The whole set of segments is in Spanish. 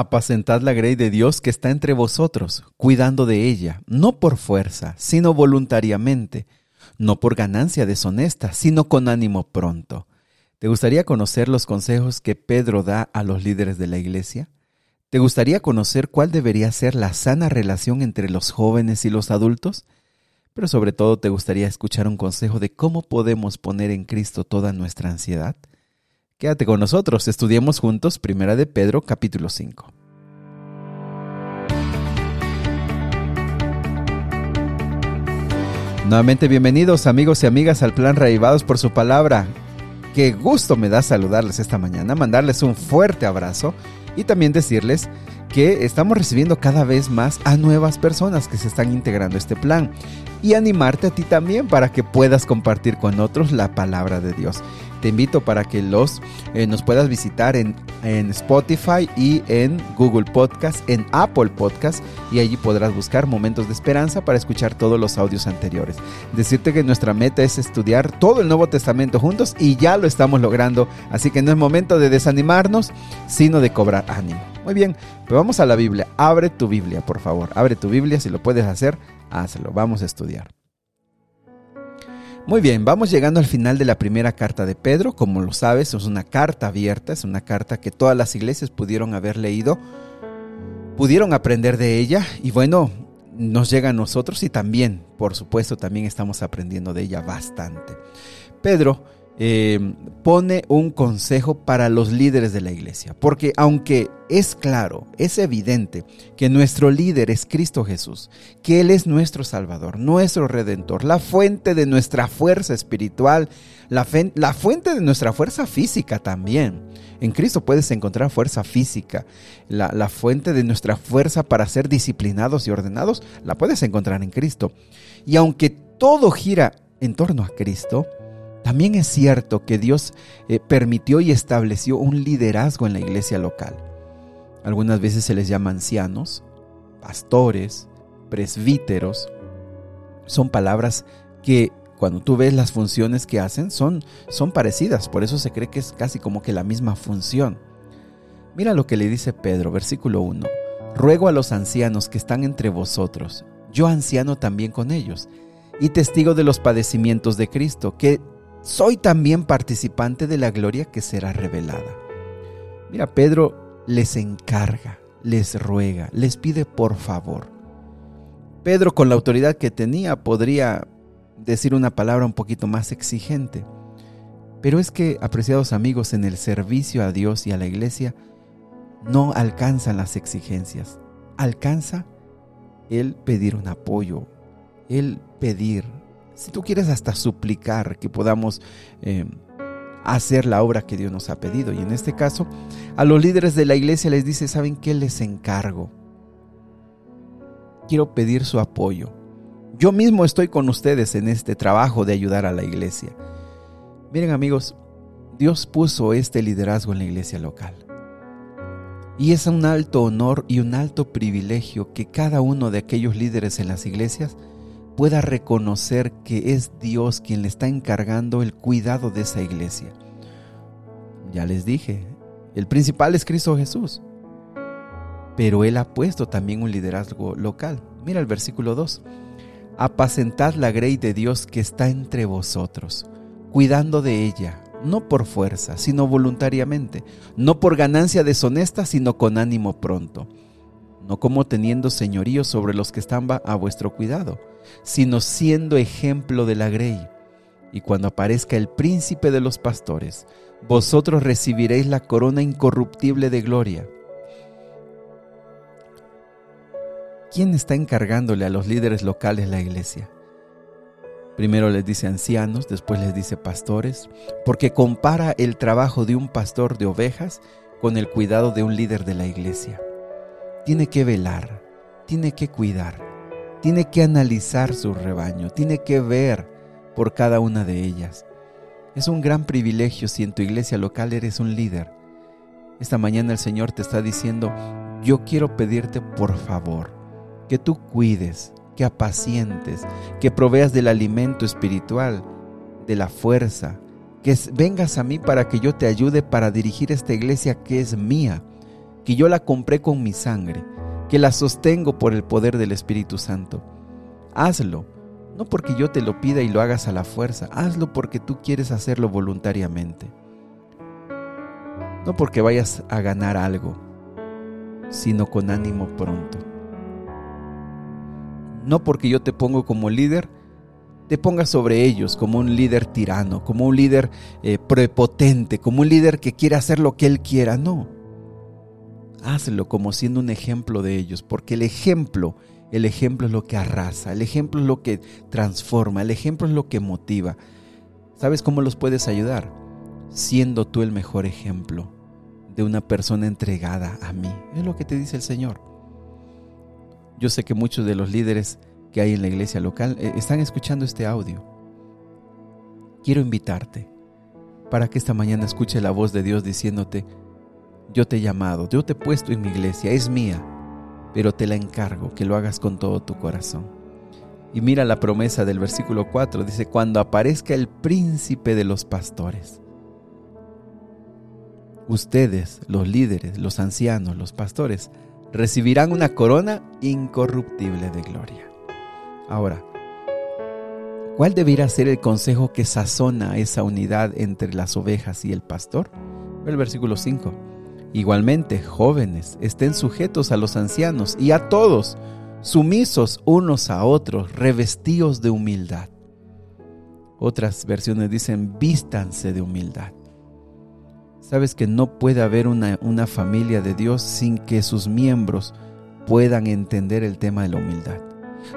Apacentad la grey de Dios que está entre vosotros, cuidando de ella, no por fuerza, sino voluntariamente, no por ganancia deshonesta, sino con ánimo pronto. ¿Te gustaría conocer los consejos que Pedro da a los líderes de la iglesia? ¿Te gustaría conocer cuál debería ser la sana relación entre los jóvenes y los adultos? Pero sobre todo te gustaría escuchar un consejo de cómo podemos poner en Cristo toda nuestra ansiedad. Quédate con nosotros, estudiemos juntos Primera de Pedro capítulo 5. Nuevamente bienvenidos amigos y amigas al plan Raivados por su palabra. Qué gusto me da saludarles esta mañana, mandarles un fuerte abrazo y también decirles que estamos recibiendo cada vez más a nuevas personas que se están integrando a este plan y animarte a ti también para que puedas compartir con otros la palabra de Dios te invito para que los eh, nos puedas visitar en, en, Spotify y en Google Podcast, en Apple Podcast y allí podrás buscar momentos de esperanza para escuchar todos los audios anteriores. Decirte que nuestra meta es estudiar todo el Nuevo Testamento juntos y ya lo estamos logrando, así que no es momento de desanimarnos, sino de cobrar ánimo. Muy bien, pero vamos a la Biblia. Abre tu Biblia, por favor. Abre tu Biblia, si lo puedes hacer, hazlo. Vamos a estudiar. Muy bien, vamos llegando al final de la primera carta de Pedro. Como lo sabes, es una carta abierta, es una carta que todas las iglesias pudieron haber leído, pudieron aprender de ella y bueno, nos llega a nosotros y también, por supuesto, también estamos aprendiendo de ella bastante. Pedro eh, pone un consejo para los líderes de la iglesia. Porque aunque es claro, es evidente que nuestro líder es Cristo Jesús, que Él es nuestro Salvador, nuestro Redentor, la fuente de nuestra fuerza espiritual, la, fuente de nuestra fuerza física también. En Cristo puedes encontrar fuerza física, la fuente de nuestra fuerza para ser disciplinados y ordenados, la puedes encontrar en Cristo. Y aunque todo gira en torno a Cristo, también es cierto que Dios eh, permitió y estableció un liderazgo en la iglesia local. Algunas veces se les llama ancianos, pastores, presbíteros. Son palabras que cuando tú ves las funciones que hacen son, son parecidas, por eso se cree que es casi como que la misma función. Mira lo que le dice Pedro, versículo 1. Ruego a los ancianos que están entre vosotros, yo anciano también con ellos, y testigo de los padecimientos de Cristo, que soy también participante de la gloria que será revelada. Mira, Pedro les encarga, les ruega, les pide por favor. Pedro con la autoridad que tenía podría decir una palabra un poquito más exigente. Pero es que, apreciados amigos, en el servicio a Dios y a la iglesia, no alcanzan las exigencias. Alcanza el pedir un apoyo, el pedir si tú quieres hasta suplicar que podamos eh, hacer la obra que Dios nos ha pedido. Y en este caso, a los líderes de la iglesia les dice, ¿saben qué les encargo? Quiero pedir su apoyo. Yo mismo estoy con ustedes en este trabajo de ayudar a la iglesia. Miren amigos, Dios puso este liderazgo en la iglesia local. Y es un alto honor y un alto privilegio que cada uno de aquellos líderes en las iglesias pueda reconocer que es Dios quien le está encargando el cuidado de esa iglesia. Ya les dije, el principal es Cristo Jesús, pero Él ha puesto también un liderazgo local. Mira el versículo 2. Apacentad la grey de Dios que está entre vosotros, cuidando de ella, no por fuerza, sino voluntariamente, no por ganancia deshonesta, sino con ánimo pronto, no como teniendo señorío sobre los que están a vuestro cuidado sino siendo ejemplo de la grey. Y cuando aparezca el príncipe de los pastores, vosotros recibiréis la corona incorruptible de gloria. ¿Quién está encargándole a los líderes locales la iglesia? Primero les dice ancianos, después les dice pastores, porque compara el trabajo de un pastor de ovejas con el cuidado de un líder de la iglesia. Tiene que velar, tiene que cuidar, tiene que analizar su rebaño, tiene que ver por cada una de ellas. Es un gran privilegio si en tu iglesia local eres un líder. Esta mañana el Señor te está diciendo, yo quiero pedirte por favor que tú cuides, que apacientes, que proveas del alimento espiritual, de la fuerza, que vengas a mí para que yo te ayude para dirigir esta iglesia que es mía que yo la compré con mi sangre, que la sostengo por el poder del Espíritu Santo. Hazlo, no porque yo te lo pida y lo hagas a la fuerza, hazlo porque tú quieres hacerlo voluntariamente. No porque vayas a ganar algo, sino con ánimo pronto. No porque yo te pongo como líder, te pongas sobre ellos como un líder tirano, como un líder eh, prepotente, como un líder que quiere hacer lo que él quiera. No. Hazlo como siendo un ejemplo de ellos, porque el ejemplo, el ejemplo es lo que arrasa, el ejemplo es lo que transforma, el ejemplo es lo que motiva. ¿Sabes cómo los puedes ayudar? Siendo tú el mejor ejemplo de una persona entregada a mí. Es lo que te dice el Señor. Yo sé que muchos de los líderes que hay en la iglesia local eh, están escuchando este audio. Quiero invitarte para que esta mañana escuche la voz de Dios diciéndote, yo te he llamado, yo te he puesto en mi iglesia, es mía, pero te la encargo que lo hagas con todo tu corazón. Y mira la promesa del versículo 4, dice, cuando aparezca el príncipe de los pastores. Ustedes, los líderes, los ancianos, los pastores, recibirán una corona incorruptible de gloria. Ahora, ¿cuál debiera ser el consejo que sazona esa unidad entre las ovejas y el pastor? El versículo 5. Igualmente, jóvenes, estén sujetos a los ancianos y a todos, sumisos unos a otros, revestidos de humildad. Otras versiones dicen, vístanse de humildad. Sabes que no puede haber una, una, familia de Dios sin que sus miembros puedan entender el tema de la humildad.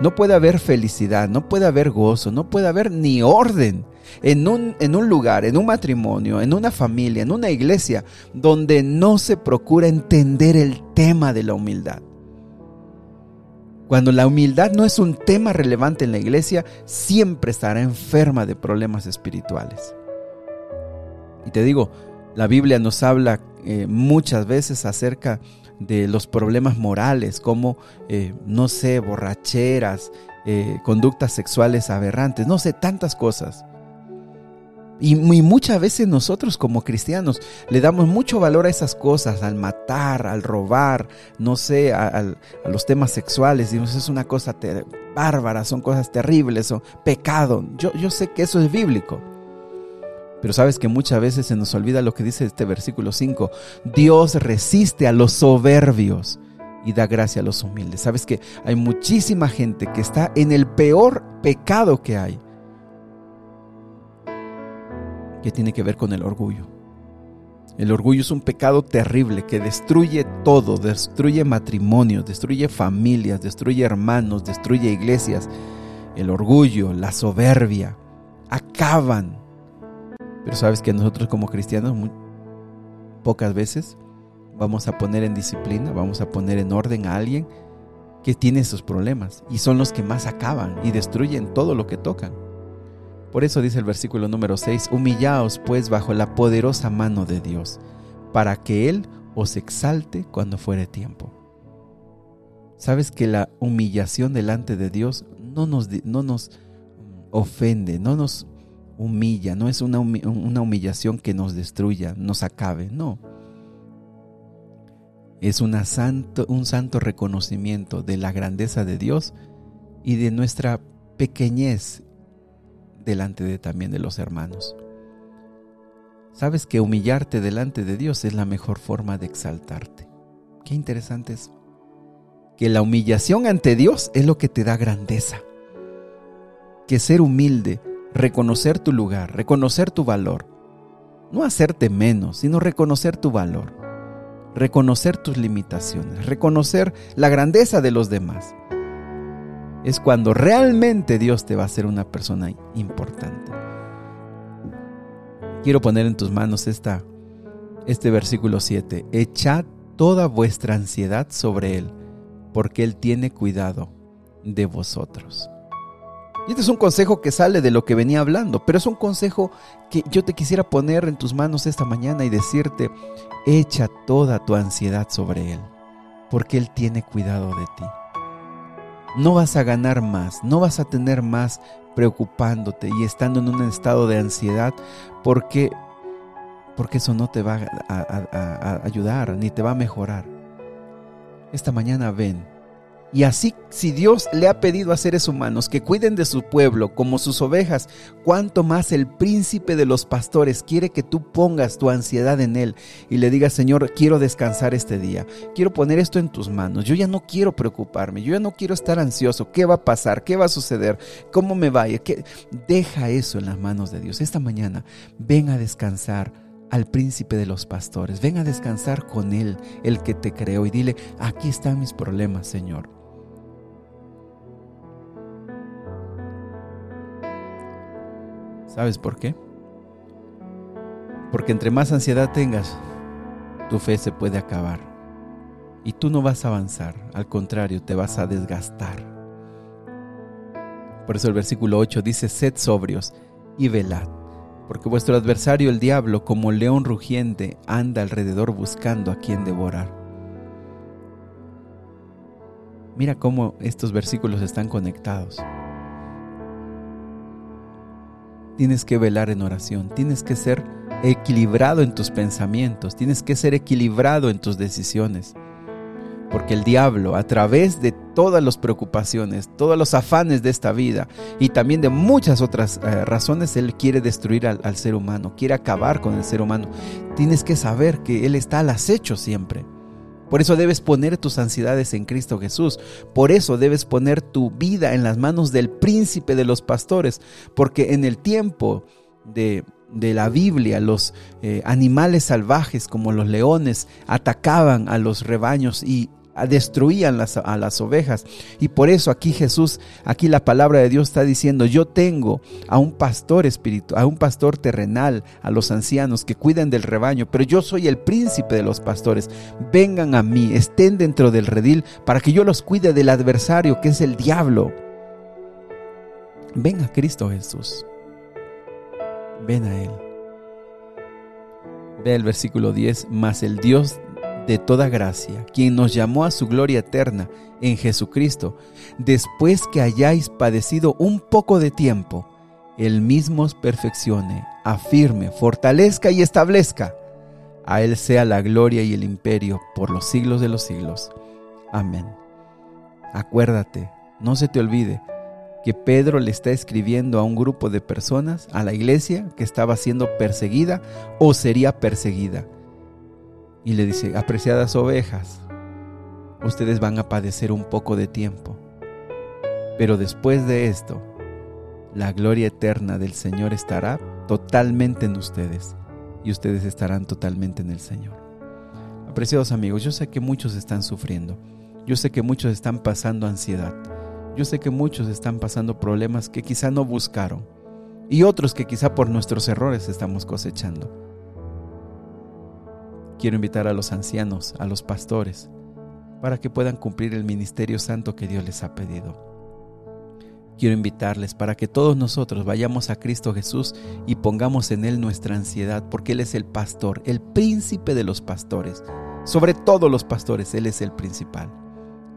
No puede haber felicidad, no puede haber gozo, no puede haber ni orden en un, en un lugar, en un matrimonio, en una familia, en una iglesia, donde no se procura entender el tema de la humildad. Cuando la humildad no es un tema relevante en la iglesia, siempre estará enferma de problemas espirituales. Y te digo, la Biblia nos habla eh, muchas veces acerca de los problemas morales, como, eh, no sé, borracheras, eh, conductas sexuales aberrantes, no sé, tantas cosas. Y, muchas veces nosotros como cristianos le damos mucho valor a esas cosas, al matar, al robar, no sé, a, los temas sexuales. Digamos, es una cosa bárbara, son cosas terribles, son pecado. Yo, yo sé que eso es bíblico. Pero sabes que muchas veces se nos olvida lo que dice este versículo 5. Dios resiste a los soberbios y da gracia a los humildes. Sabes que hay muchísima gente que está en el peor pecado que hay. Que tiene que ver con el orgullo. El orgullo es un pecado terrible que destruye todo, destruye matrimonios, destruye familias, destruye hermanos, destruye iglesias. El orgullo, la soberbia, acaban pero sabes que nosotros como cristianos pocas veces vamos a poner en disciplina, vamos a poner en orden a alguien que tiene esos problemas y son los que más acaban y destruyen todo lo que tocan. Por eso dice el versículo número 6, humillaos pues bajo la poderosa mano de Dios, para que Él os exalte cuando fuere tiempo. Sabes que la humillación delante de Dios no nos, no nos ofende, no nos humilla, no es una, humillación que nos destruya, nos acabe, no. Es una santo, un santo reconocimiento de la grandeza de Dios y de nuestra pequeñez delante de también de los hermanos. Sabes que humillarte delante de Dios es la mejor forma de exaltarte. Qué interesante es. Que la humillación ante Dios es lo que te da grandeza. Que ser humilde reconocer tu lugar, reconocer tu valor. No hacerte menos, sino reconocer tu valor, reconocer tus limitaciones, reconocer la grandeza de los demás. Es cuando realmente Dios te va a hacer una persona importante. Quiero poner en tus manos esta, este versículo 7. Echad toda vuestra ansiedad sobre Él, porque Él tiene cuidado de vosotros. Y este es un consejo que sale de lo que venía hablando, pero es un consejo que yo te quisiera poner en tus manos esta mañana y decirte, echa toda tu ansiedad sobre Él, porque Él tiene cuidado de ti. No vas a ganar más, no vas a tener más preocupándote y estando en un estado de ansiedad, porque, porque eso no te va a, a ayudar ni te va a mejorar. esta mañana ven y así, si Dios le ha pedido a seres humanos que cuiden de su pueblo como sus ovejas, cuánto más el príncipe de los pastores quiere que tú pongas tu ansiedad en Él y le digas, Señor, quiero descansar este día, quiero poner esto en tus manos, yo ya no quiero preocuparme, yo ya no quiero estar ansioso, ¿qué va a pasar? ¿Qué va a suceder? ¿Cómo me vaya? ¿Qué? Deja eso en las manos de Dios. Esta mañana, ven a descansar al príncipe de los pastores. Ven a descansar con Él, el que te creó, y dile, aquí están mis problemas, Señor. ¿Sabes por qué? Porque entre más ansiedad tengas, tu fe se puede acabar. Y tú no vas a avanzar, al contrario, te vas a desgastar. Por eso el versículo 8 dice, sed sobrios y velad, porque vuestro adversario el diablo, como león rugiente, anda alrededor buscando a quien devorar. Mira cómo estos versículos están conectados. Tienes que velar en oración, tienes que ser equilibrado en tus pensamientos, tienes que ser equilibrado en tus decisiones. Porque el diablo, a través de todas las preocupaciones, todos los afanes de esta vida y también de muchas otras eh, razones, él quiere destruir al, al ser humano, quiere acabar con el ser humano. Tienes que saber que él está al acecho siempre. Por eso debes poner tus ansiedades en Cristo Jesús. Por eso debes poner tu vida en las manos del príncipe de los pastores. Porque en el tiempo de, la Biblia, los eh, animales salvajes como los leones atacaban a los rebaños y destruían las, a las ovejas. Y por eso aquí Jesús, aquí la palabra de Dios está diciendo, yo tengo a un pastor espiritual, a un pastor terrenal, a los ancianos que cuidan del rebaño, pero yo soy el príncipe de los pastores. Vengan a mí, estén dentro del redil para que yo los cuide del adversario que es el diablo. Ven a Cristo Jesús. Ven a Él. Ve el versículo 10, más el Dios de toda gracia, quien nos llamó a su gloria eterna en Jesucristo, después que hayáis padecido un poco de tiempo, Él mismo os perfeccione, afirme, fortalezca y establezca. A Él sea la gloria y el imperio por los siglos de los siglos. Amén. Acuérdate, no se te olvide, que Pedro le está escribiendo a un grupo de personas, a la iglesia que estaba siendo perseguida o sería perseguida y le dice, apreciadas ovejas, ustedes van a padecer un poco de tiempo, pero después de esto, la gloria eterna del Señor estará totalmente en ustedes y ustedes estarán totalmente en el Señor. Apreciados amigos, yo sé que muchos están sufriendo, yo sé que muchos están pasando ansiedad, yo sé que muchos están pasando problemas que quizá no buscaron y otros que quizá por nuestros errores estamos cosechando. Quiero invitar a los ancianos, a los pastores, para que puedan cumplir el ministerio santo que Dios les ha pedido. Quiero invitarles para que todos nosotros vayamos a Cristo Jesús y pongamos en Él nuestra ansiedad, porque Él es el pastor, el príncipe de los pastores. Sobre todos los pastores, Él es el principal.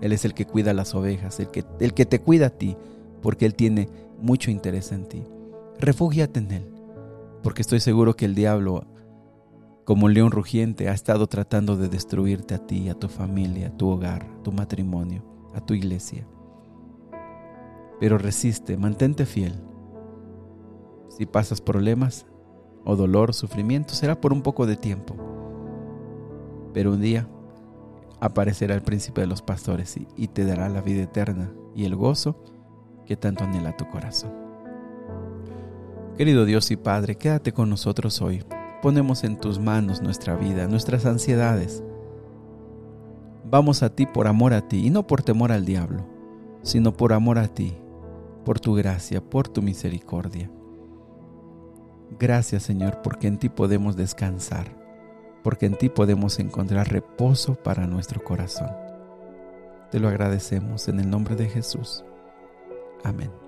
Él es el que cuida las ovejas, el que, el que te cuida a ti, porque Él tiene mucho interés en ti. Refúgiate en Él, porque estoy seguro que el diablo como un león rugiente, ha estado tratando de destruirte a ti, a tu familia, a tu hogar, a tu matrimonio, a tu iglesia. Pero resiste, mantente fiel. Si pasas problemas o dolor, sufrimiento, será por un poco de tiempo. Pero un día aparecerá el príncipe de los pastores y, y te dará la vida eterna y el gozo que tanto anhela tu corazón. Querido Dios y Padre, quédate con nosotros hoy ponemos en tus manos nuestra vida, nuestras ansiedades. Vamos a ti por amor a ti y no por temor al diablo, sino por amor a ti, por tu gracia, por tu misericordia. Gracias Señor, porque en ti podemos descansar, porque en ti podemos encontrar reposo para nuestro corazón. Te lo agradecemos en el nombre de Jesús. Amén.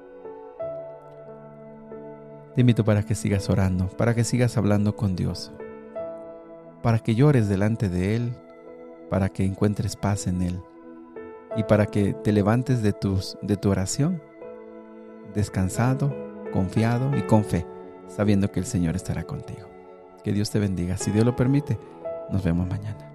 Te invito para que sigas orando, para que sigas hablando con Dios, para que llores delante de Él, para que encuentres paz en Él y para que te levantes de, de tu oración descansado, confiado y con fe, sabiendo que el Señor estará contigo. Que Dios te bendiga. Si Dios lo permite, nos vemos mañana.